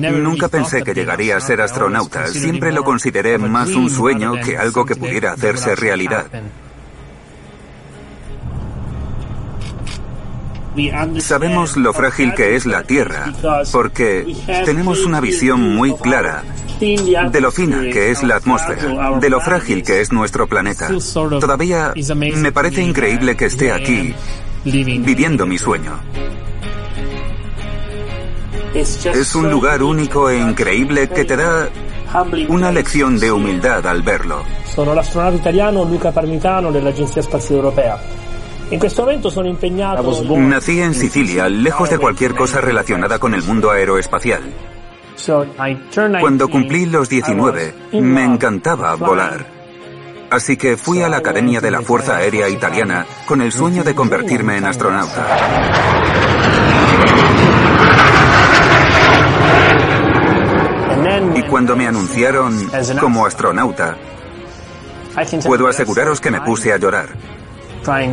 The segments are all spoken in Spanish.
Nunca pensé que llegaría a ser astronauta. Siempre lo consideré más un sueño que algo que pudiera hacerse realidad. Sabemos lo frágil que es la Tierra, porque tenemos una visión muy clara de lo fina que es la atmósfera, de lo frágil que es nuestro planeta. Todavía me parece increíble que esté aquí viviendo mi sueño. Es un lugar único e increíble que te da una lección de humildad al verlo. Sono l'astronauta italiano Luca Parmitano dell'Agenzia Spaziale Europea. En questo momento. Nací en Sicilia, lejos de cualquier cosa relacionada con el mundo aeroespacial. Cuando cumplí los 19, me encantaba volar. Así que fui a la Academia de la Fuerza Aérea Italiana con el sueño de convertirme en astronauta. Y cuando me anunciaron como astronauta, puedo aseguraros que me puse a llorar.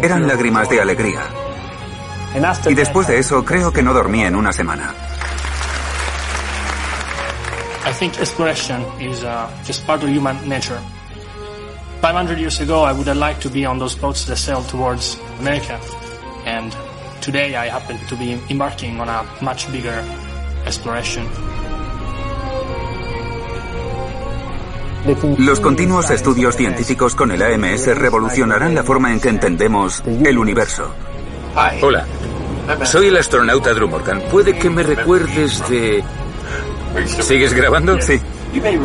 Eran lágrimas de alegría. Y después de eso creo que no dormí en una semana. Uh, just part of human nature. 500 years ago, I would have liked to be on those boats that sailed towards America. And today, I happen to be embarking on a much bigger exploration. Los continuos estudios científicos con el AMS revolucionarán la forma en que entendemos el universo. Hola, soy el astronauta Drew Morgan. Puede que me recuerdes de ¿Sigues grabando? Sí.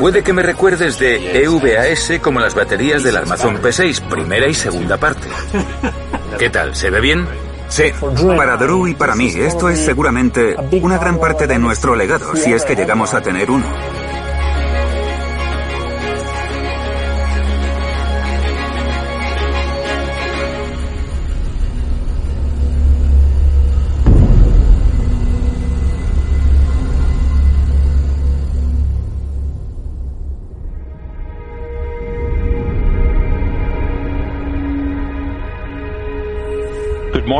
Puede que me recuerdes de EVAS como las baterías del armazón P6, primera y segunda parte. ¿Qué tal? ¿Se ve bien? Sí, para Drew y para mí esto es seguramente una gran parte de nuestro legado, si es que llegamos a tener uno.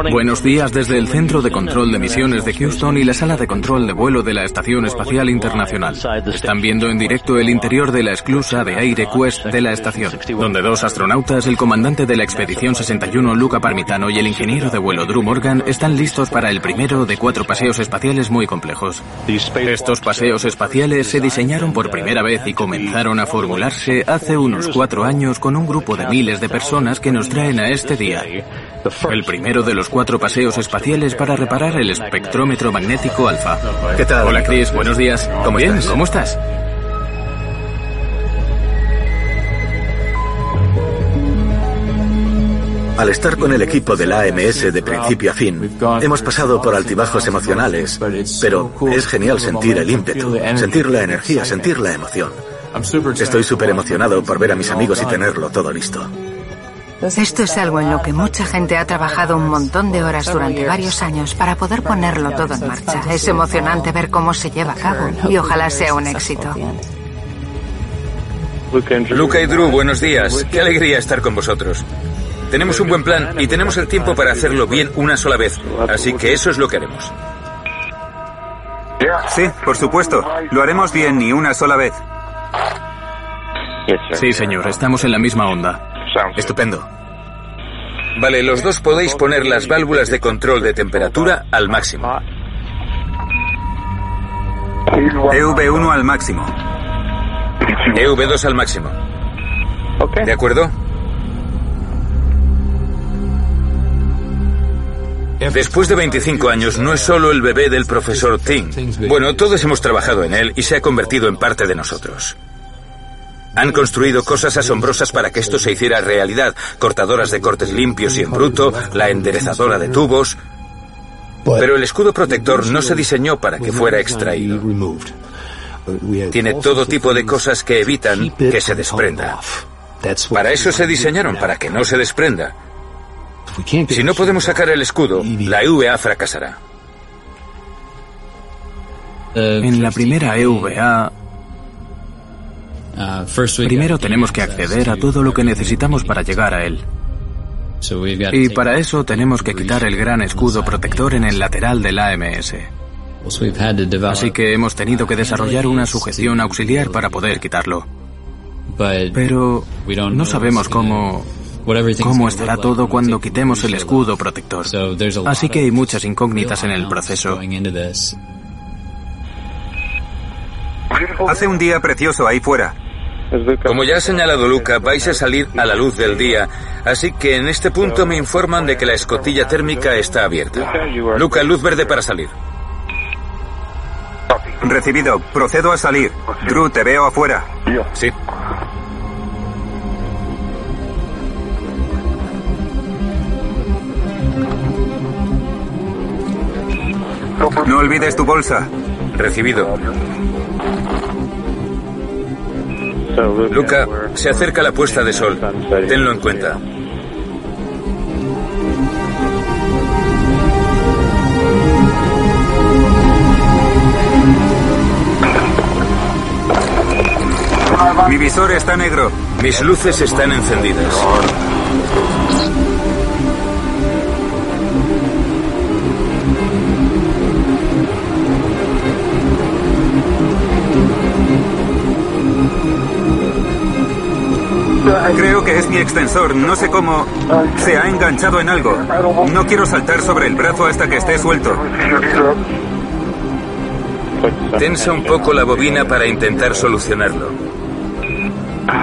Buenos días desde el Centro de Control de Misiones de Houston y la sala de control de vuelo de la Estación Espacial Internacional. Están viendo en directo el interior de la esclusa de aire Quest de la estación, donde dos astronautas, el comandante de la Expedición 61 Luca Parmitano y el ingeniero de vuelo Drew Morgan están listos para el primero de cuatro paseos espaciales muy complejos. Estos paseos espaciales se diseñaron por primera vez y comenzaron a formularse hace unos cuatro años con un grupo de miles de personas que nos traen a este día. El primero de los cuatro paseos espaciales para reparar el espectrómetro magnético alfa. ¿Qué tal? Hola Chris, buenos días. ¿Cómo Bien, estás? ¿cómo estás? Al estar con el equipo del AMS de principio a fin, hemos pasado por altibajos emocionales, pero es genial sentir el ímpetu, sentir la energía, sentir la emoción. Estoy súper emocionado por ver a mis amigos y tenerlo todo listo. Esto es algo en lo que mucha gente ha trabajado un montón de horas durante varios años para poder ponerlo todo en marcha. Es emocionante ver cómo se lleva a cabo y ojalá sea un éxito. Luca y Drew, buenos días. Qué alegría estar con vosotros. Tenemos un buen plan y tenemos el tiempo para hacerlo bien una sola vez. Así que eso es lo que haremos. Sí, por supuesto. Lo haremos bien y una sola vez. Sí, señor, estamos en la misma onda. Estupendo. Vale, los dos podéis poner las válvulas de control de temperatura al máximo. EV1 al máximo. EV2 al máximo. ¿De acuerdo? Después de 25 años, no es solo el bebé del profesor Ting. Bueno, todos hemos trabajado en él y se ha convertido en parte de nosotros. Han construido cosas asombrosas para que esto se hiciera realidad. Cortadoras de cortes limpios y en bruto, la enderezadora de tubos. Pero el escudo protector no se diseñó para que fuera extraído. Tiene todo tipo de cosas que evitan que se desprenda. Para eso se diseñaron, para que no se desprenda. Si no podemos sacar el escudo, la EVA fracasará. En la primera EVA, primero tenemos que acceder a todo lo que necesitamos para llegar a él. Y para eso tenemos que quitar el gran escudo protector en el lateral del AMS. Así que hemos tenido que desarrollar una sujeción auxiliar para poder quitarlo. Pero no sabemos cómo cómo estará todo cuando quitemos el escudo protector. Así que hay muchas incógnitas en el proceso. Hace un día precioso ahí fuera. Como ya ha señalado Luca, vais a salir a la luz del día, así que en este punto me informan de que la escotilla térmica está abierta. Luca, luz verde para salir. Recibido, procedo a salir. Drew, te veo afuera. Sí. No olvides tu bolsa. Recibido. Luca, se acerca la puesta de sol. Tenlo en cuenta. Mi visor está negro. Mis luces están encendidas. Creo que es mi extensor. No sé cómo. Se ha enganchado en algo. No quiero saltar sobre el brazo hasta que esté suelto. Tensa un poco la bobina para intentar solucionarlo.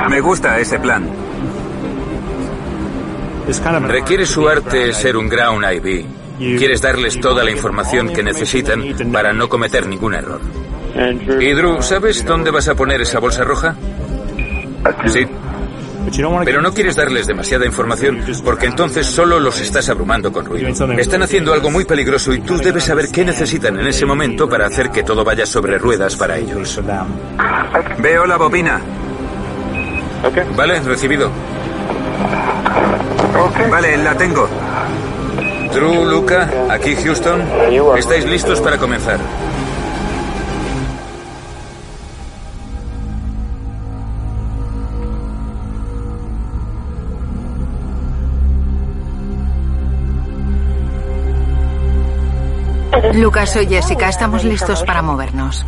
Me gusta ese plan. Requiere su arte ser un ground IB. Quieres darles toda la información que necesitan para no cometer ningún error. Y Drew, ¿sabes dónde vas a poner esa bolsa roja? Sí. Pero no quieres darles demasiada información porque entonces solo los estás abrumando con ruido. Están haciendo algo muy peligroso y tú debes saber qué necesitan en ese momento para hacer que todo vaya sobre ruedas para ellos. Veo la bobina. Vale, recibido. Vale, la tengo. Drew, Luca, aquí Houston. ¿Estáis listos para comenzar? Lucas, soy Jessica. Estamos listos para movernos.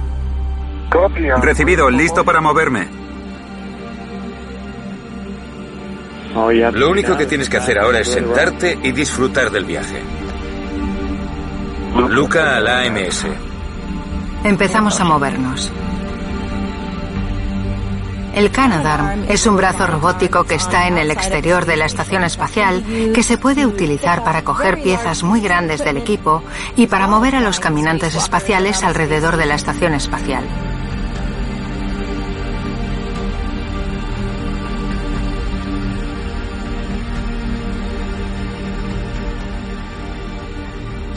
Recibido, listo para moverme. Lo único que tienes que hacer ahora es sentarte y disfrutar del viaje. Luca a la AMS. Empezamos a movernos. El Canadarm es un brazo robótico que está en el exterior de la estación espacial que se puede utilizar para coger piezas muy grandes del equipo y para mover a los caminantes espaciales alrededor de la estación espacial.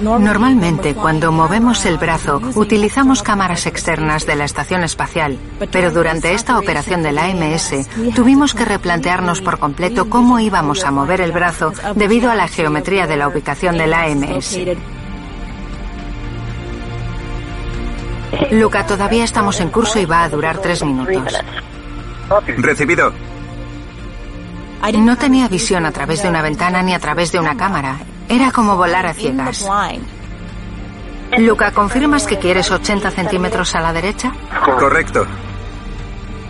Normalmente, cuando movemos el brazo, utilizamos cámaras externas de la estación espacial, pero durante esta operación de la AMS tuvimos que replantearnos por completo cómo íbamos a mover el brazo debido a la geometría de la ubicación de la AMS. Luca, todavía estamos en curso y va a durar tres minutos. Recibido. No tenía visión a través de una ventana ni a través de una cámara. Era como volar a ciegas. Luca, ¿confirmas que quieres 80 centímetros a la derecha? Correcto.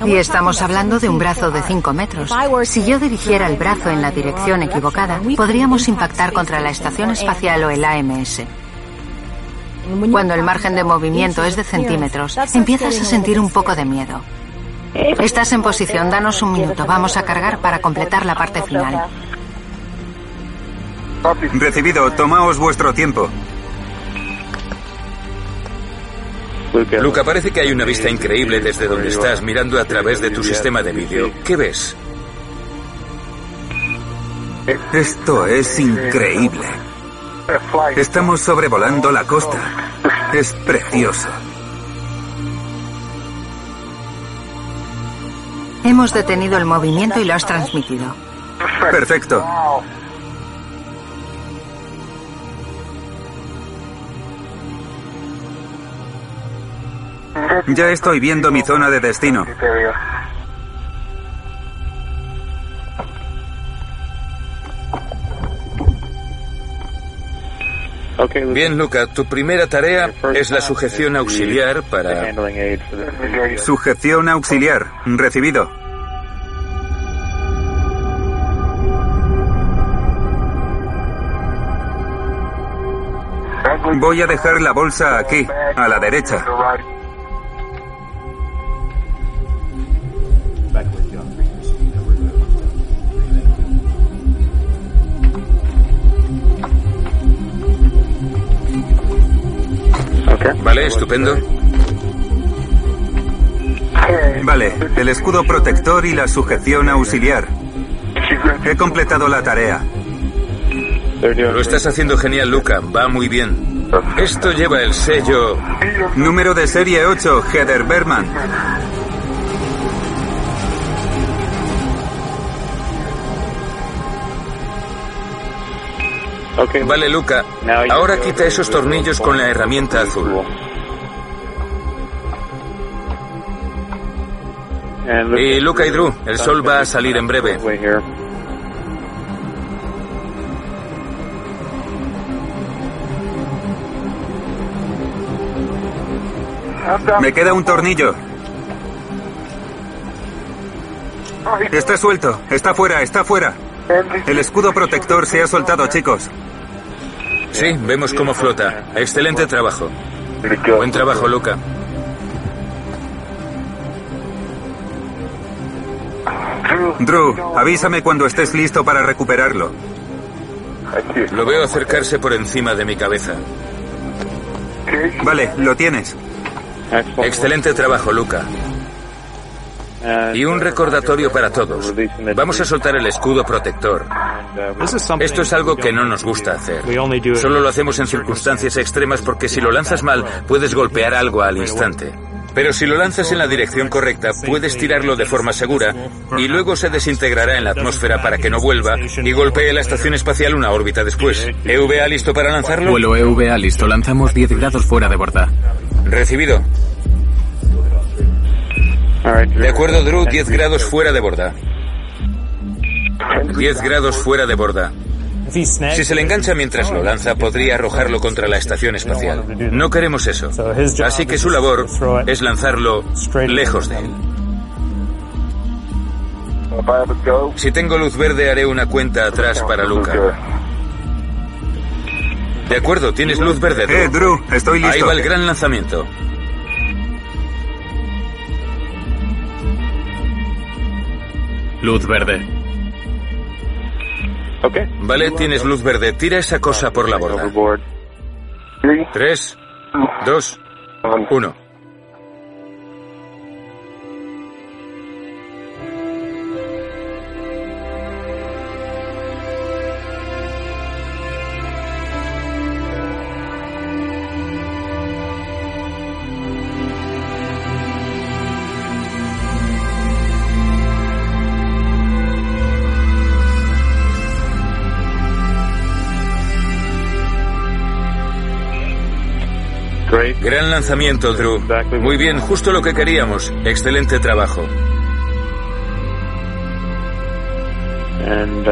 Y estamos hablando de un brazo de 5 metros. Si yo dirigiera el brazo en la dirección equivocada, podríamos impactar contra la estación espacial o el AMS. Cuando el margen de movimiento es de centímetros, empiezas a sentir un poco de miedo. Estás en posición, danos un minuto. Vamos a cargar para completar la parte final. Recibido, tomaos vuestro tiempo. Luca, parece que hay una vista increíble desde donde estás mirando a través de tu sistema de vídeo. ¿Qué ves? Esto es increíble. Estamos sobrevolando la costa. Es precioso. Hemos detenido el movimiento y lo has transmitido. Perfecto. Ya estoy viendo mi zona de destino. Bien, Luca, tu primera tarea es la sujeción auxiliar para... Sujeción auxiliar. Recibido. Voy a dejar la bolsa aquí, a la derecha. Vale, estupendo. Vale, el escudo protector y la sujeción auxiliar. He completado la tarea. Lo estás haciendo genial, Luca. Va muy bien. Esto lleva el sello... Número de serie 8, Heather Berman. Vale, Luca. Ahora quita esos tornillos con la herramienta azul. Y Luca y Drew, el sol va a salir en breve. Me queda un tornillo. Está suelto, está fuera, está fuera. El escudo protector se ha soltado, chicos. Sí, vemos cómo flota. Excelente trabajo. Buen trabajo, Luca. Drew, avísame cuando estés listo para recuperarlo. Lo veo acercarse por encima de mi cabeza. Vale, lo tienes. Excelente trabajo, Luca. Y un recordatorio para todos. Vamos a soltar el escudo protector. Esto es algo que no nos gusta hacer. Solo lo hacemos en circunstancias extremas porque si lo lanzas mal puedes golpear algo al instante. Pero si lo lanzas en la dirección correcta, puedes tirarlo de forma segura y luego se desintegrará en la atmósfera para que no vuelva y golpee la estación espacial una órbita después. ¿EVA listo para lanzarlo? Vuelo EVA listo. Lanzamos 10 grados fuera de borda. Recibido. De acuerdo, Drew, 10 grados fuera de borda. 10 grados fuera de borda. Si se le engancha mientras lo lanza, podría arrojarlo contra la estación espacial. No queremos eso. Así que su labor es lanzarlo lejos de él. Si tengo luz verde, haré una cuenta atrás para Luca. De acuerdo, tienes luz verde. Eh, Drew, estoy listo. Ahí va el gran lanzamiento. Luz verde. Vale, tienes luz verde. Tira esa cosa por la borda. Tres, dos, uno. Gran lanzamiento, Drew. Muy bien, justo lo que queríamos. Excelente trabajo.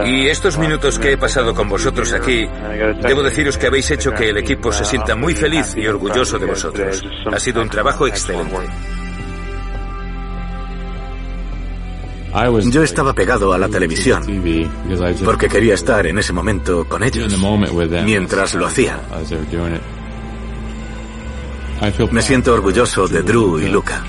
Y estos minutos que he pasado con vosotros aquí, debo deciros que habéis hecho que el equipo se sienta muy feliz y orgulloso de vosotros. Ha sido un trabajo excelente. Yo estaba pegado a la televisión porque quería estar en ese momento con ellos mientras lo hacían. Me siento orgulloso de Drew y Luca.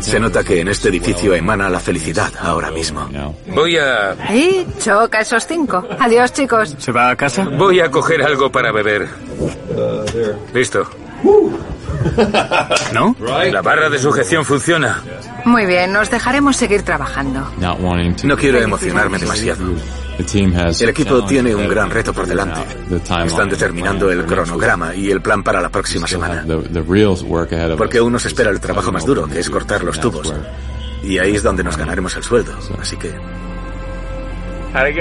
Se nota que en este edificio emana la felicidad ahora mismo. Voy a... Y choca esos cinco. Adiós, chicos. ¿Se va a casa? Voy a coger algo para beber. Listo. ¿No? La barra de sujeción funciona. Muy bien, nos dejaremos seguir trabajando. No quiero emocionarme demasiado. El equipo tiene un gran reto por delante. Están determinando el cronograma y el plan para la próxima semana. Porque aún nos espera el trabajo más duro, que es cortar los tubos. Y ahí es donde nos ganaremos el sueldo. Así que...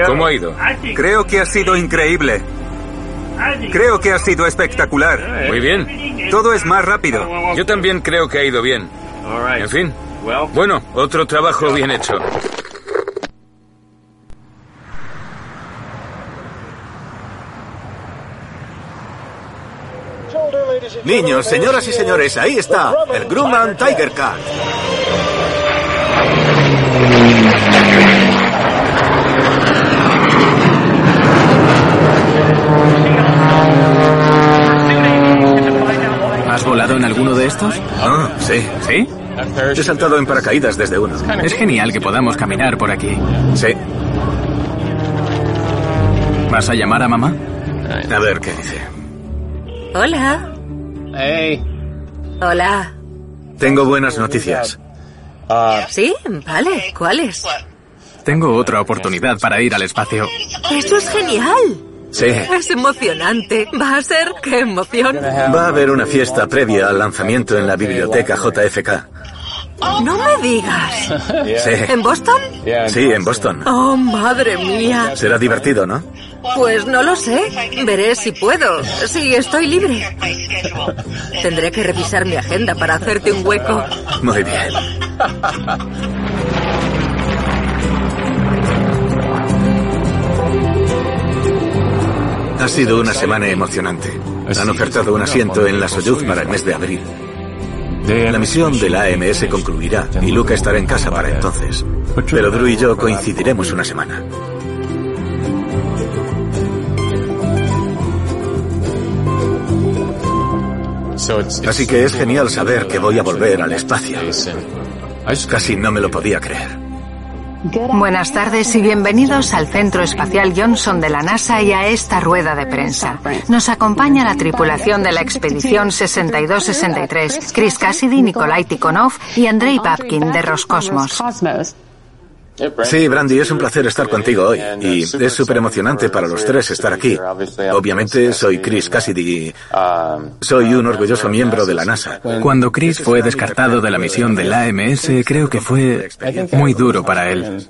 ¿Cómo ha ido? Creo que ha sido increíble. Creo que ha sido espectacular. Muy bien. Todo es más rápido. Yo también creo que ha ido bien. En fin. Bueno, otro trabajo bien hecho. Niños, señoras y señores, ahí está, el Grumman Tiger Cat. ¿Has volado en alguno de estos? Ah, sí. ¿Sí? He saltado en paracaídas desde uno. Es genial que podamos caminar por aquí. Sí. ¿Vas a llamar a mamá? A ver qué dice. Hola. Hey. Hola. Tengo buenas noticias. Sí, vale. ¿Cuáles? Tengo otra oportunidad para ir al espacio. Eso es genial. Sí. Es emocionante. Va a ser qué emoción. Va a haber una fiesta previa al lanzamiento en la biblioteca JFK. No me digas. Sí. ¿En Boston? Sí, en Boston. Oh, madre mía. Será divertido, ¿no? Pues no lo sé. Veré si puedo. Si estoy libre. Tendré que revisar mi agenda para hacerte un hueco. Muy bien. Ha sido una semana emocionante. Han ofertado un asiento en la Soyuz para el mes de abril. La misión de la AMS concluirá y Luca estará en casa para entonces. Pero Drew y yo coincidiremos una semana. Así que es genial saber que voy a volver al espacio. Casi no me lo podía creer. Buenas tardes y bienvenidos al Centro Espacial Johnson de la NASA y a esta rueda de prensa. Nos acompaña la tripulación de la expedición 62-63, Chris Cassidy, Nikolai Tikhonov y Andrei Babkin de Roscosmos. Sí, Brandy, es un placer estar contigo hoy. Y es súper emocionante para los tres estar aquí. Obviamente soy Chris Cassidy y soy un orgulloso miembro de la NASA. Cuando Chris fue descartado de la misión del AMS, creo que fue muy duro para él.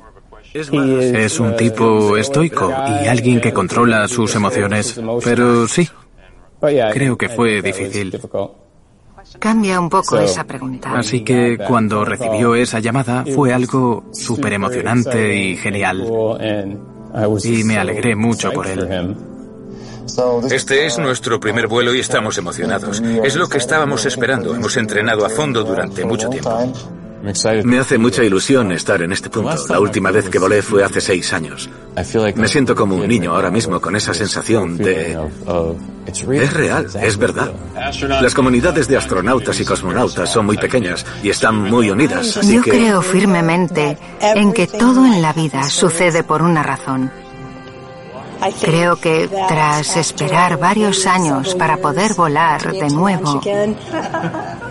Es un tipo estoico y alguien que controla sus emociones. Pero sí, creo que fue difícil. Cambia un poco esa pregunta. Así que cuando recibió esa llamada fue algo súper emocionante y genial. Y me alegré mucho por él. Este es nuestro primer vuelo y estamos emocionados. Es lo que estábamos esperando. Hemos entrenado a fondo durante mucho tiempo. Me hace mucha ilusión estar en este punto. La última vez que volé fue hace seis años. Me siento como un niño ahora mismo con esa sensación de... Es real, es verdad. Las comunidades de astronautas y cosmonautas son muy pequeñas y están muy unidas, así Yo que... creo firmemente en que todo en la vida sucede por una razón. Creo que tras esperar varios años para poder volar de nuevo,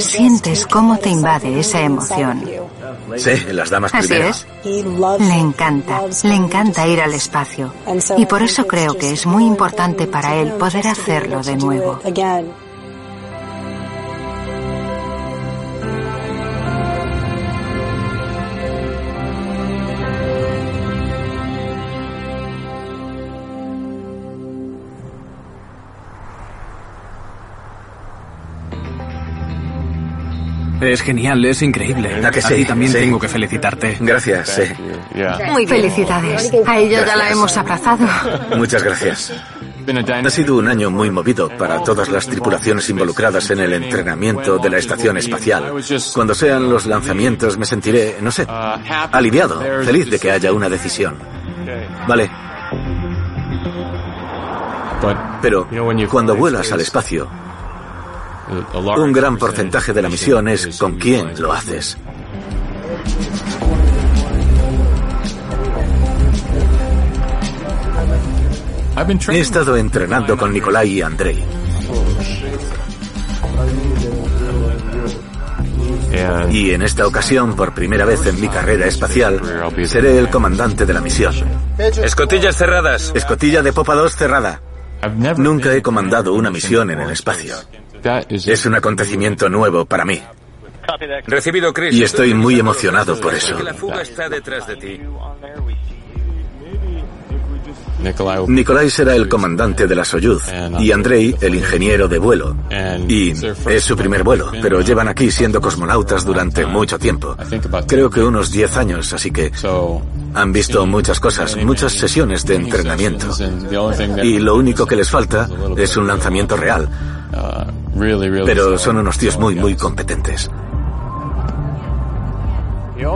sientes cómo te invade esa emoción. Sí, las damas Así primero. es. Le encanta, le encanta ir al espacio. Y por eso creo que es muy importante para él poder hacerlo de nuevo. Es genial, es increíble. ¿A que sí? ti también Sí. tengo que felicitarte. Gracias, sí. Muy felicidades. A ello ya la hemos abrazado. Muchas gracias. Ha sido un año muy movido para todas las tripulaciones involucradas en el entrenamiento de la estación espacial. Cuando sean los lanzamientos me sentiré, no sé, aliviado, feliz de que haya una decisión. Vale. Pero cuando vuelas al espacio, un gran porcentaje de la misión es con quién lo haces. He estado entrenando con Nikolai y Andrei. Y en esta ocasión, por primera vez en mi carrera espacial, seré el comandante de la misión. Escotillas cerradas. Escotilla de popa 2 cerrada. Nunca he comandado una misión en el espacio. Es un acontecimiento nuevo para mí. Recibido, Chris. Y estoy muy emocionado por eso. La fuga está detrás de ti. Nikolai será el comandante de la Soyuz y Andrei el ingeniero de vuelo. Y es su primer vuelo, pero llevan aquí siendo cosmonautas durante mucho tiempo. Creo que unos 10 años, así que han visto muchas cosas, muchas sesiones de entrenamiento. Y lo único que les falta es un lanzamiento real. Pero son unos tíos muy, muy competentes.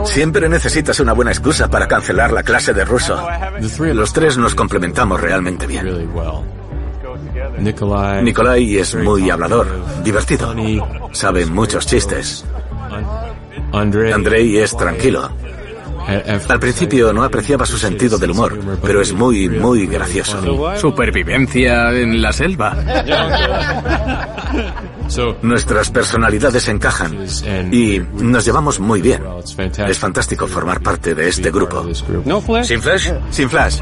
Siempre necesitas una buena excusa para cancelar la clase de ruso. Los tres nos complementamos realmente bien. Nikolai es muy hablador, divertido, sabe muchos chistes. Andrei es tranquilo. Al principio no apreciaba su sentido del humor, pero es muy, muy gracioso. Supervivencia en la selva. Nuestras personalidades encajan y nos llevamos muy bien. Es fantástico formar parte de este grupo. ¿Sin flash? Sin flash.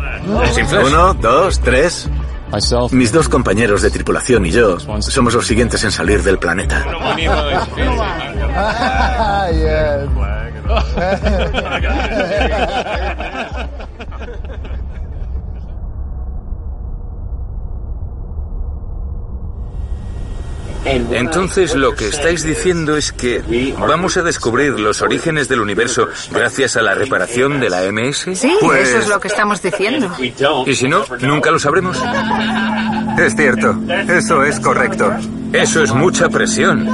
¿Sin flash? Uno, dos, tres. Mis dos compañeros de tripulación y yo somos los siguientes en salir del planeta. Entonces lo que estáis diciendo es que vamos a descubrir los orígenes del universo gracias a la reparación de la MS. Sí, Pues- eso es lo que estamos diciendo. Y si no, nunca lo sabremos. Es cierto, eso es correcto. Eso es mucha presión.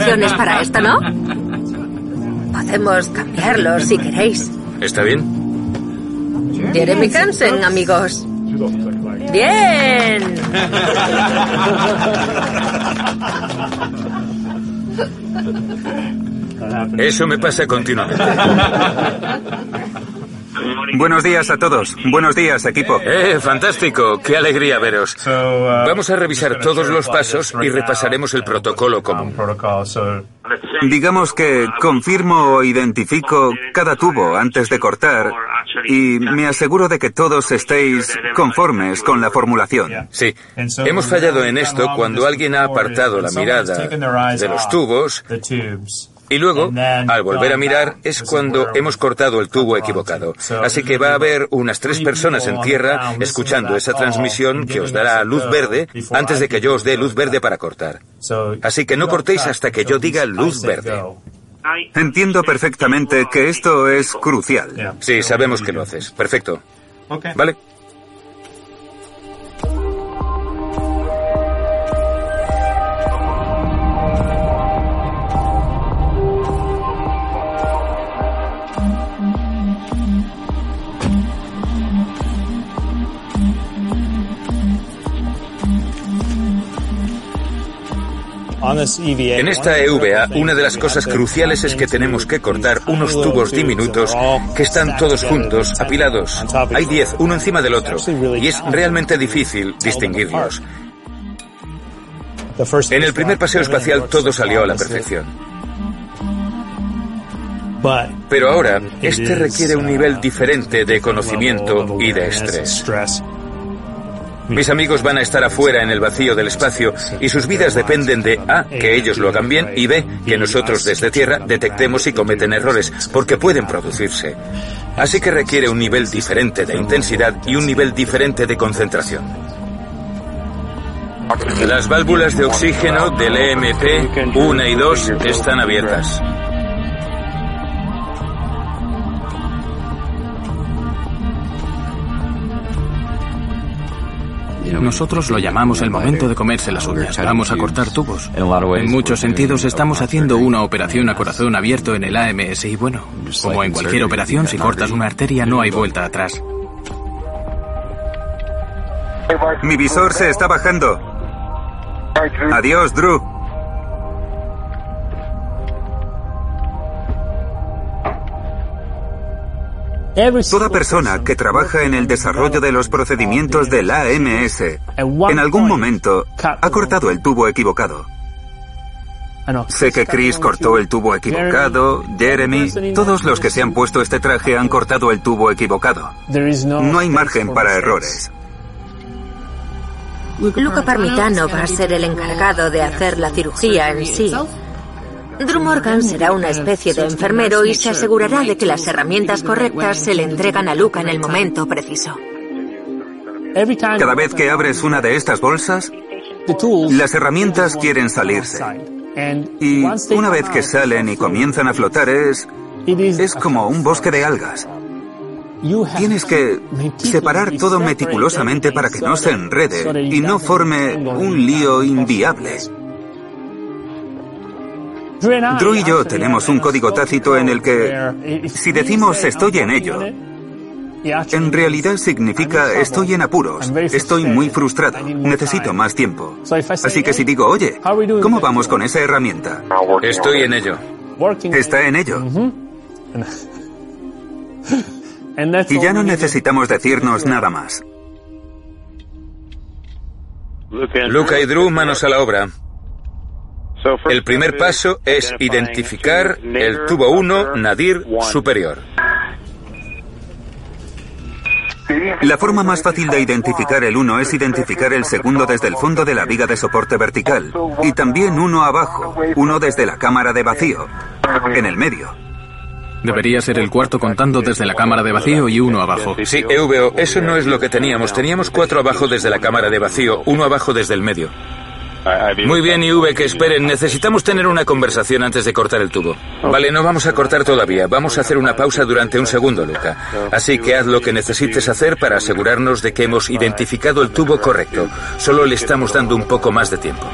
Opciones para esto, ¿no? Podemos cambiarlo si queréis. ¿Está bien? Jeremy Hansen, amigos. Bien. Eso me pasa continuamente. Buenos días a todos. Buenos días, equipo. ¡Eh, fantástico! ¡Qué alegría veros! Vamos a revisar todos los pasos y repasaremos el protocolo común. Digamos que confirmo o identifico cada tubo antes de cortar y me aseguro de que todos estéis conformes con la formulación. Sí, hemos fallado en esto cuando alguien ha apartado la mirada de los tubos y luego, al volver a mirar, es cuando hemos cortado el tubo equivocado. Así que va a haber unas tres personas en tierra escuchando esa transmisión que os dará luz verde antes de que yo os dé luz verde para cortar. Así que no cortéis hasta que yo diga luz verde. Entiendo perfectamente que esto es crucial. Sí, sabemos que lo haces. Perfecto. ¿Vale? En esta EVA, una de las cosas cruciales es que tenemos que cortar unos tubos diminutos que están todos juntos, apilados. Hay diez, uno encima del otro, y es realmente difícil distinguirlos. En el primer paseo espacial todo salió a la perfección. Pero ahora, este requiere un nivel diferente de conocimiento y de estrés. Mis amigos van a estar afuera en el vacío del espacio y sus vidas dependen de A, que ellos lo hagan bien y B, que nosotros desde Tierra detectemos si cometen errores, porque pueden producirse. Así que requiere un nivel diferente de intensidad y un nivel diferente de concentración. Las válvulas de oxígeno del EMP 1 y 2 están abiertas. Nosotros lo llamamos el momento de comerse las uñas. Vamos a cortar tubos. En muchos sentidos estamos haciendo una operación a corazón abierto en el AMS y bueno, como en cualquier operación, si cortas una arteria no hay vuelta atrás. Mi visor se está bajando. Adiós, Drew. Toda persona que trabaja en el desarrollo de los procedimientos del AMS en algún momento ha cortado el tubo equivocado. Sé que Chris cortó el tubo equivocado, Jeremy, todos los que se han puesto este traje han cortado el tubo equivocado. No hay margen para errores. Luca Parmitano va a ser el encargado de hacer la cirugía en sí. Drew Morgan será una especie de enfermero y se asegurará de que las herramientas correctas se le entregan a Luca en el momento preciso. Cada vez que abres una de estas bolsas, Las herramientas quieren salirse. Y una vez que salen y comienzan a flotar es... es como un bosque de algas. Tienes que separar todo meticulosamente para que no se enrede y no forme un lío inviable. Drew y yo tenemos un código tácito en el que si decimos estoy en ello, en realidad significa estoy en apuros, estoy muy frustrado, necesito más tiempo. Así que si digo, oye, ¿cómo vamos con esa herramienta? Estoy en ello. Está en ello. Y ya no necesitamos decirnos nada más. Luca y Drew, manos a la obra. El primer paso es identificar el tubo 1 Nadir superior. La forma más fácil de identificar el 1 es identificar el segundo desde el fondo de la viga de soporte vertical y también uno abajo, uno desde la cámara de vacío, en el medio. Debería ser el cuarto contando desde la cámara de vacío y uno abajo. Sí, EVO, eso no es lo que teníamos. Teníamos cuatro abajo desde la cámara de vacío, uno abajo desde el medio. Muy bien, IV, que esperen. Necesitamos tener una conversación antes de cortar el tubo. Vale, no vamos a cortar todavía. Vamos a hacer una pausa durante un segundo, Luca. Así que haz lo que necesites hacer para asegurarnos de que hemos identificado el tubo correcto. Solo le estamos dando un poco más de tiempo.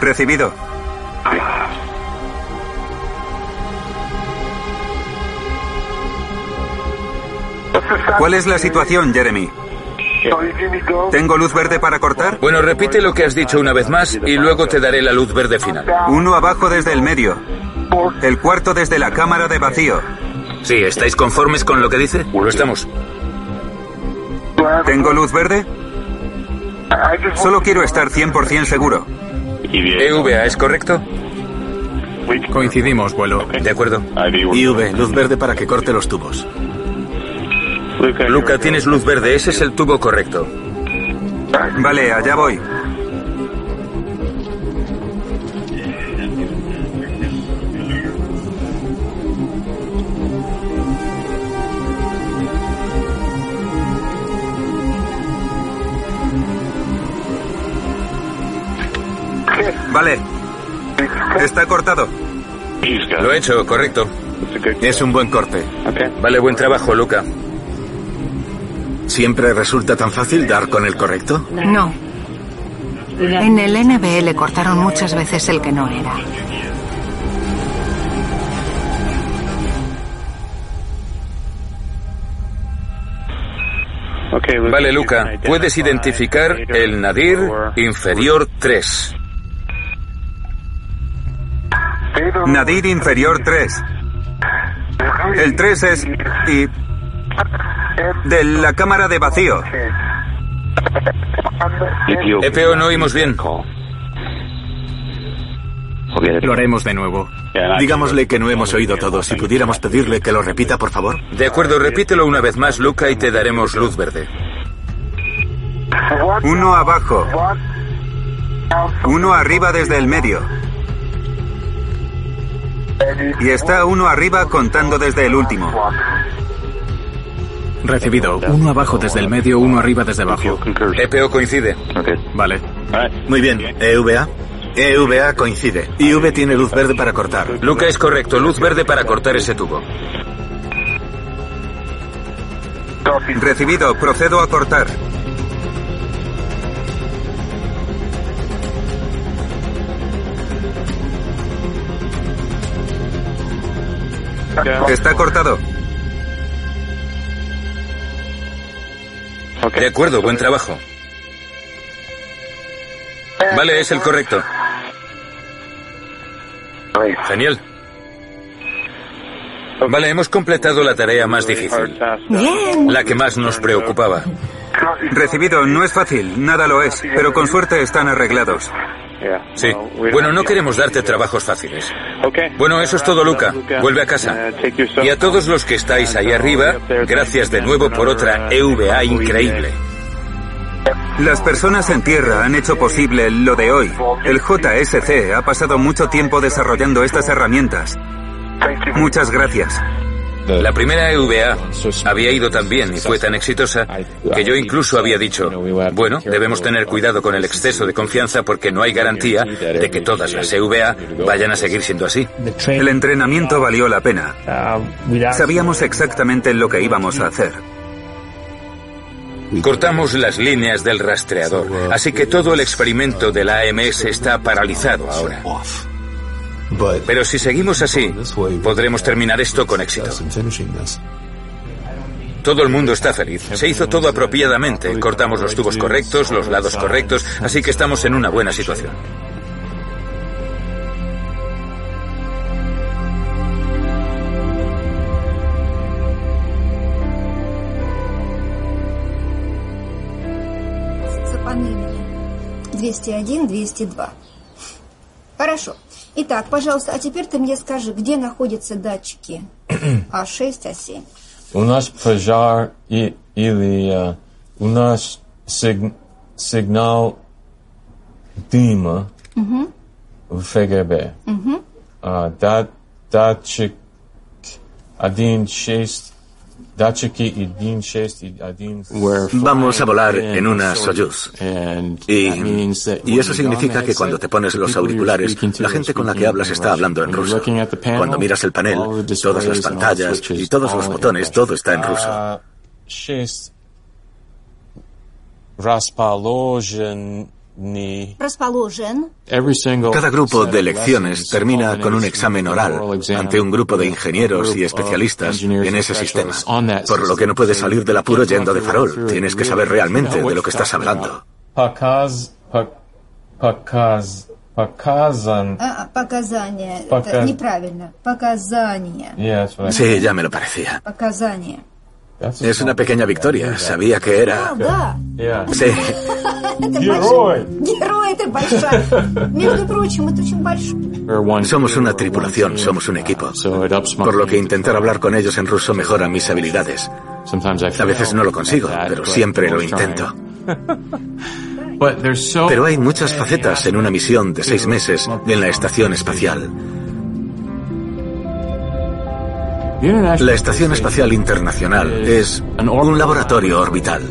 Recibido. ¿Cuál es la situación, Jeremy? ¿Tengo luz verde para cortar? Bueno, repite lo que has dicho una vez más y luego te daré la luz verde final. Uno abajo desde el medio. El cuarto desde la cámara de vacío. Sí, ¿estáis conformes con lo que dice? Lo estamos. ¿Tengo luz verde? Solo quiero estar 100% seguro. EVA, ¿es correcto? Coincidimos, vuelo. De acuerdo. IV, luz verde para que corte los tubos. Luca, tienes luz verde, ese es el tubo correcto. Vale, allá voy. Vale. Está cortado. Lo he hecho, correcto. Es un buen corte. Vale, buen trabajo, Luca. ¿Siempre resulta tan fácil dar con el correcto? No. En el NBL cortaron muchas veces el que no era. Vale, Luca, puedes identificar el nadir inferior 3. Nadir inferior 3. El 3 es... y... de la cámara de vacío. EPO, no oímos bien. Lo haremos de nuevo. Digámosle que no hemos oído todo. Si pudiéramos pedirle que lo repita, por favor. De acuerdo, repítelo una vez más, Luca, y te daremos luz verde. Uno abajo. Uno arriba desde el medio. Y está uno arriba contando desde el último. Recibido. Uno abajo desde el medio, uno arriba desde abajo. EPO coincide. Vale. Muy bien. EVA. EVA coincide. IV tiene luz verde para cortar. Luca es correcto, luz verde para cortar ese tubo. Recibido, procedo a cortar. Está cortado. De acuerdo, buen trabajo. Vale, es el correcto. Genial. Vale, hemos completado la tarea más difícil. Bien. La que más nos preocupaba. Recibido, no es fácil, nada lo es, pero con suerte están arreglados. Sí. Bueno, no queremos darte trabajos fáciles. Bueno, eso es todo, Luca. Vuelve a casa. Y a todos los que estáis ahí arriba, gracias de nuevo por otra EVA increíble. Las personas en tierra han hecho posible lo de hoy. El JSC ha pasado mucho tiempo desarrollando estas herramientas. Muchas gracias. La primera EVA había ido tan bien y fue tan exitosa que yo incluso había dicho, bueno, debemos tener cuidado con el exceso de confianza porque no hay garantía de que todas las EVA vayan a seguir siendo así. El entrenamiento valió la pena. Sabíamos exactamente lo que íbamos a hacer. Cortamos las líneas del rastreador, así que todo el experimento de la AMS está paralizado ahora. Pero si seguimos así, podremos terminar esto con éxito. Todo el mundo está feliz. Se hizo todo apropiadamente. Cortamos los tubos correctos, los lados correctos, así que estamos en una buena situación. Запомнили 201, 202. Хорошо. Итак, пожалуйста, а теперь ты мне скажи, где находятся датчики А6, А7? У нас пожар и, или uh, у нас сиг, сигнал дыма угу. в ФГБ. Угу. Uh, дат, датчик 1.6 Vamos a volar en una Soyuz. Y, y, eso significa que cuando te pones los auriculares, la gente con la que hablas está hablando en ruso. Cuando miras el panel, todas las pantallas y todos los botones, todo está en ruso. Cada grupo de lecciones termina con un examen oral ante un grupo de ingenieros y especialistas en ese sistema, por lo que no puedes salir del apuro yendo de farol. Tienes que saber realmente de lo que estás hablando. Sí, ya me lo parecía. Es una pequeña victoria. Sabía que era. Sí. Somos una tripulación, somos un equipo. Por lo que intentar hablar con ellos en ruso mejora mis habilidades. A veces no lo consigo, pero siempre lo intento. Pero hay muchas facetas en una misión de seis meses en la estación espacial. La Estación Espacial Internacional es un laboratorio orbital.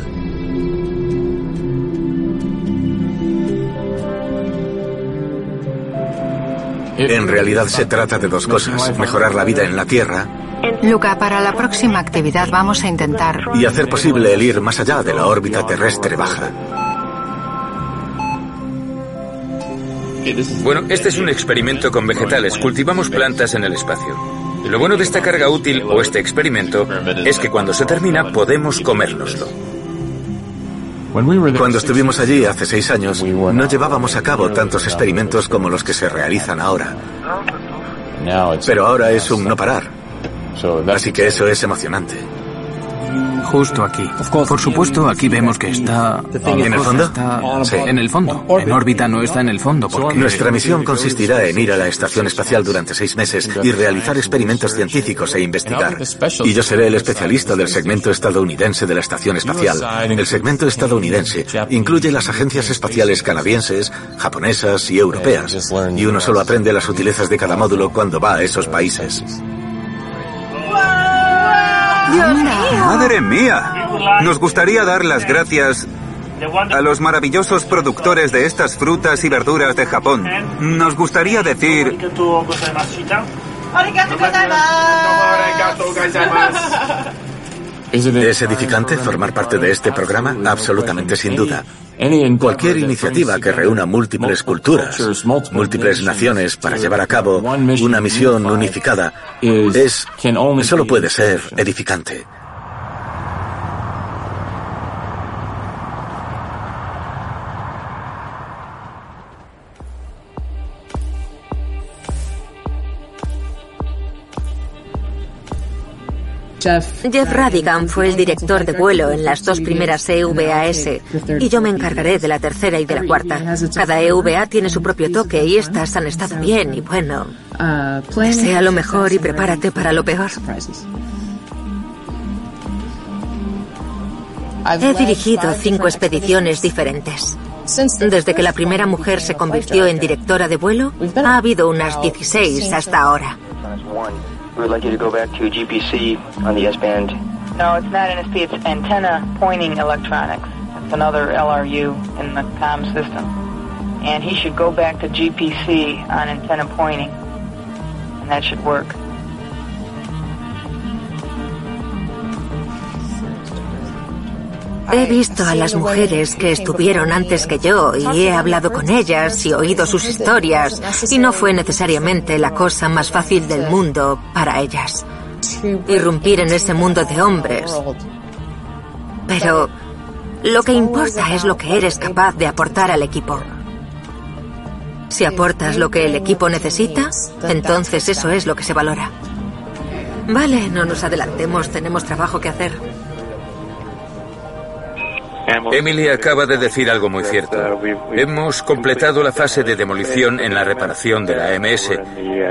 En realidad se trata de dos cosas, mejorar la vida en la Tierra Luca, para la próxima actividad vamos a intentar... Y hacer posible el ir más allá de la órbita terrestre baja. Bueno, este es un experimento con vegetales. Cultivamos plantas en el espacio. Lo bueno de esta carga útil o este experimento es que cuando se termina podemos comérnoslo. Cuando estuvimos allí hace seis años, no llevábamos a cabo tantos experimentos como los que se realizan ahora. Pero ahora es un no parar. Así que eso es emocionante. Justo aquí. Por supuesto, aquí vemos que está... ¿En el fondo? Sí. En el fondo. En órbita no está en el fondo porque... Nuestra misión consistirá en ir a la estación espacial durante seis meses y realizar experimentos científicos e investigar. Y yo seré el especialista del segmento estadounidense de la estación espacial. El segmento estadounidense incluye las agencias espaciales canadienses, japonesas y europeas. Y uno solo aprende las sutilezas de cada módulo cuando va a esos países. ¡Madre mía! Nos gustaría dar las gracias a los maravillosos productores de estas frutas y verduras de Japón. Nos gustaría decir... ¿Es edificante formar parte de este programa? Absolutamente, sin duda. Cualquier iniciativa que reúna múltiples culturas, múltiples naciones para llevar a cabo una misión unificada es solo puede ser edificante. Jeff Radigan fue el director de vuelo en las dos primeras EVAS y yo me encargaré de la tercera y de la cuarta. Cada EVA tiene su propio toque y estas han estado bien y bueno. Desea lo mejor y prepárate para lo peor. He dirigido cinco expediciones diferentes. Desde que la primera mujer se convirtió en directora de vuelo, ha habido unas 16 hasta ahora. We would like you to go back to GPC on the S-band. No, it's not NSP, it's antenna pointing electronics. It's another LRU in the COM system. And he should go back to GPC on antenna pointing. And that should work. He visto a las mujeres que estuvieron antes que yo y he hablado con ellas y oído sus historias y no fue necesariamente la cosa más fácil del mundo para ellas. Irrumpir en ese mundo de hombres. Pero lo que importa es lo que eres capaz de aportar al equipo. Si aportas lo que el equipo necesita, entonces eso es lo que se valora. Vale, no nos adelantemos, tenemos trabajo que hacer. Emily acaba de decir algo muy cierto. Hemos completado la fase de demolición en la reparación de la AMS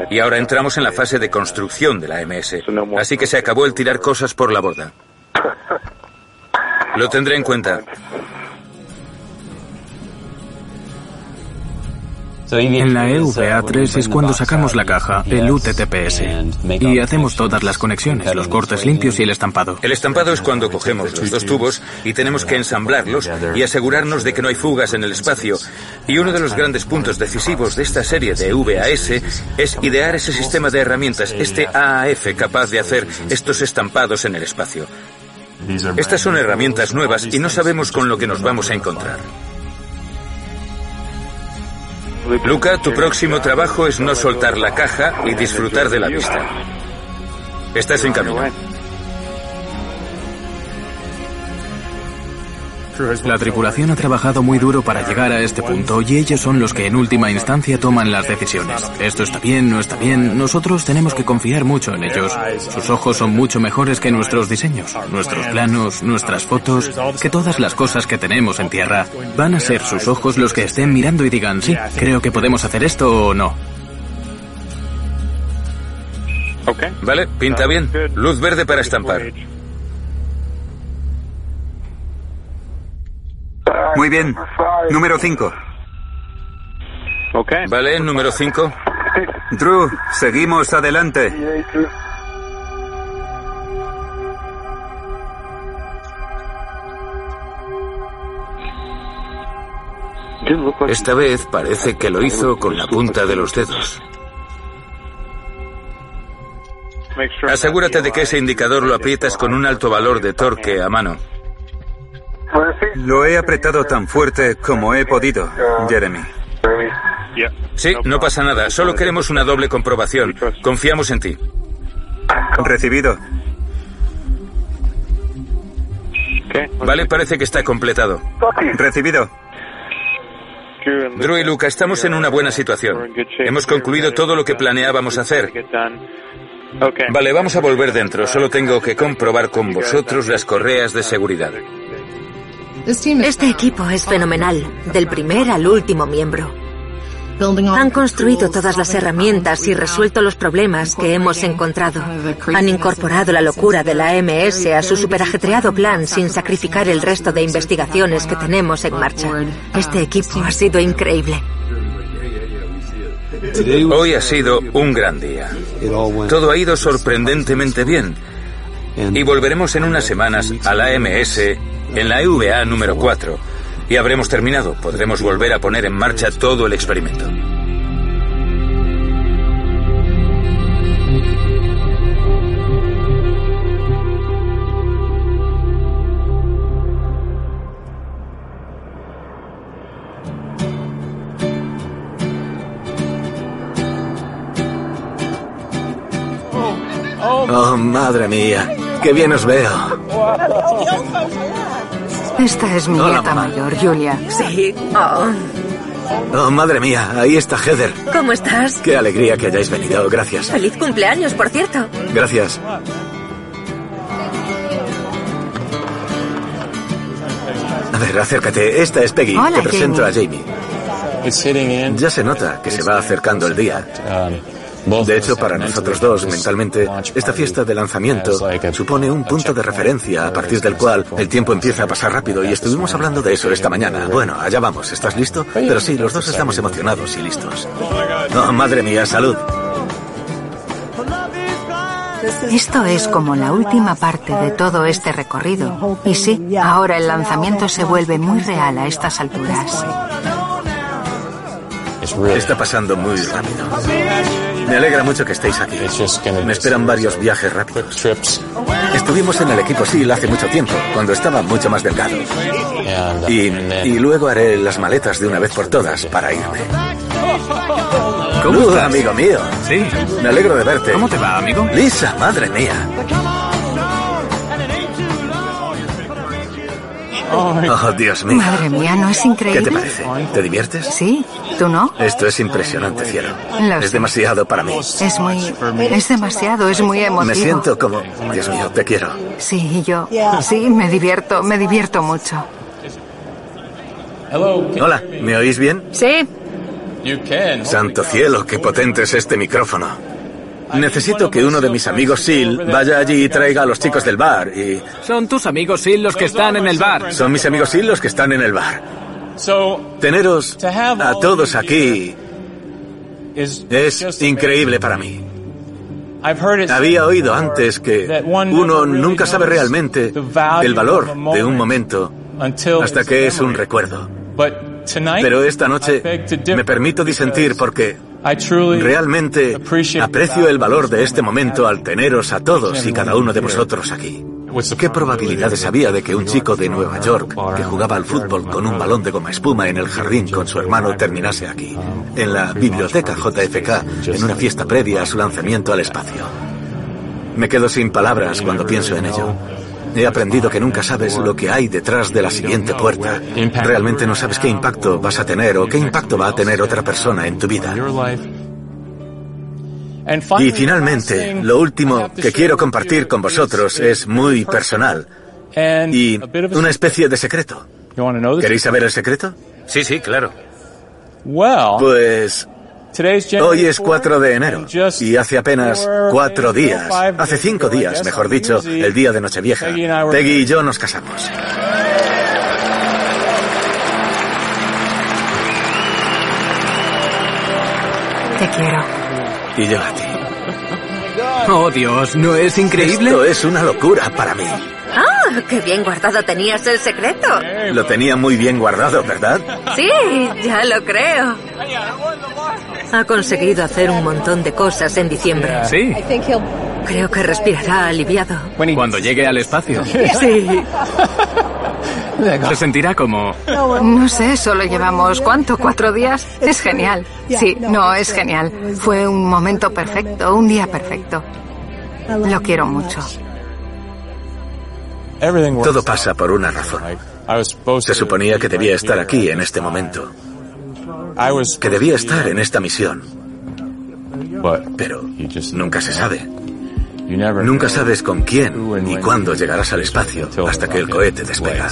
y ahora entramos en la fase de construcción de la AMS. Así que se acabó el tirar cosas por la borda. Lo tendré en cuenta. En la EVA3 es cuando sacamos la caja, el UTTPS, y hacemos todas las conexiones, los cortes limpios y el estampado. El estampado es cuando cogemos los dos tubos y tenemos que ensamblarlos y asegurarnos de que no hay fugas en el espacio. Y uno de los grandes puntos decisivos de esta serie de VAS es idear ese sistema de herramientas, este AAF capaz de hacer estos estampados en el espacio. Estas son herramientas nuevas y no sabemos con lo que nos vamos a encontrar. Luca, tu próximo trabajo es no soltar la caja y disfrutar de la vista. Estás en camino. La tripulación ha trabajado muy duro para llegar a este punto y ellos son los que en última instancia toman las decisiones. Esto está bien, no está bien. Nosotros tenemos que confiar mucho en ellos. Sus ojos son mucho mejores que nuestros diseños, nuestros planos, nuestras fotos, que todas las cosas que tenemos en tierra. Van a ser sus ojos los que estén mirando y digan, sí, creo que podemos hacer esto o no. Vale, pinta bien. Luz verde para estampar. Muy bien. Número 5. Vale, número 5. Drew, seguimos adelante. Esta vez parece que lo hizo con la punta de los dedos. Asegúrate de que ese indicador lo aprietas con un alto valor de torque a mano. Lo he apretado tan fuerte como he podido, Jeremy. Sí, no pasa nada. Solo queremos una doble comprobación. Confiamos en ti. Recibido. Vale, parece que está completado. Recibido. Drew y Luca, estamos en una buena situación. Hemos concluido todo lo que planeábamos hacer. Vale, vamos a volver dentro. Solo tengo que comprobar con vosotros las correas de seguridad. Este equipo es fenomenal, del primer al último miembro. Han construido todas las herramientas y resuelto los problemas que hemos encontrado. Han incorporado la locura de la AMS a su superajetreado plan sin sacrificar el resto de investigaciones que tenemos en marcha. Este equipo ha sido increíble. Hoy ha sido un gran día. Todo ha ido sorprendentemente bien. Y volveremos en unas semanas a la AMS en la EVA número 4 y habremos terminado. Podremos volver a poner en marcha todo el experimento. Oh, madre mía, qué bien os veo. Esta es mi Hola, nieta mamá. mayor, Julia. Sí. Oh, Oh, madre mía, ahí está Heather. ¿Cómo estás? Qué alegría que hayáis venido, gracias. Feliz cumpleaños, por cierto. Gracias. A ver, acércate. Esta es Peggy. Hola, Te presento a Jamie. Ya se nota que se va acercando el día. De hecho, para nosotros dos, mentalmente, esta fiesta de lanzamiento supone un punto de referencia a partir del cual el tiempo empieza a pasar rápido y estuvimos hablando de eso esta mañana. Bueno, allá vamos. ¿Estás listo? Pero sí, los dos estamos emocionados y listos. Oh, madre mía, salud. Esto es como la última parte de todo este recorrido. Y sí, ahora el lanzamiento se vuelve muy real a estas alturas. Está pasando muy rápido. Me alegra mucho que estéis aquí. Me esperan varios viajes rápidos. Estuvimos en el equipo SEAL hace mucho tiempo, cuando estaba mucho más delgado. Y, y luego haré las maletas de una vez por todas para irme. ¿Cómo amigo mío. Sí. Me alegro de verte. ¿Cómo te va, amigo? Lisa, madre mía. Oh, Dios mío. Madre mía, ¿no es ¿Qué increíble? te parece? ¿Te diviertes? Sí, ¿tú no? Esto es impresionante, cielo. Lo Es sé. demasiado para mí. Es muy... Es demasiado, es muy emotivo. Me siento como... Dios mío, te quiero. Sí, y yo... Sí, me divierto, me divierto mucho. Hola, ¿me oís bien? Sí, Santo cielo, qué potente es este micrófono. Necesito que uno de mis amigos SEAL vaya allí y traiga a los chicos del bar y... Son tus amigos SEAL los que están en el bar. Son mis amigos SEAL los que están en el bar. Teneros a todos aquí es increíble para mí. Había oído antes que uno nunca sabe realmente el valor de un momento hasta que es un recuerdo. Pero esta noche me permito disentir porque realmente aprecio el valor de este momento al teneros a todos y cada uno de vosotros aquí. ¿Qué probabilidades había de que un chico de Nueva York que jugaba al fútbol con un balón de goma espuma en el jardín con su hermano terminase aquí, en la biblioteca JFK, en una fiesta previa a su lanzamiento al espacio? Me quedo sin palabras cuando pienso en ello. He aprendido que nunca sabes lo que hay detrás de la siguiente puerta. Realmente no sabes qué impacto vas a tener o qué impacto va a tener otra persona en tu vida. Y finalmente, lo último que quiero compartir con vosotros es muy personal y una especie de secreto. ¿Queréis saber el secreto? Sí, sí, claro. Pues hoy es 4 de enero y hace apenas cuatro días, hace cinco días, mejor dicho, el día de Nochevieja, Peggy y yo nos casamos. te quiero. Y yo a ti. Oh, Dios, ¿no es increíble? Esto es una locura para mí. ¡Ah! ¡Qué bien guardado tenías el secreto! Lo tenía muy bien guardado, ¿verdad? Sí, ya lo creo. Ha conseguido hacer un montón de cosas en diciembre. Sí, Creo que respirará aliviado. cuando llegue al espacio. Sí. Se sentirá como... No sé, solo llevamos ¿cuánto? ¿Cuatro días? Es genial. Sí, no, es genial. Fue un momento perfecto, un día perfecto. Lo quiero mucho. Todo pasa por una razón. Se suponía que debía estar aquí en este momento, que debía estar en esta misión, pero nunca se sabe. Nunca sabes con quién ni cuándo llegarás al espacio hasta que el cohete despega.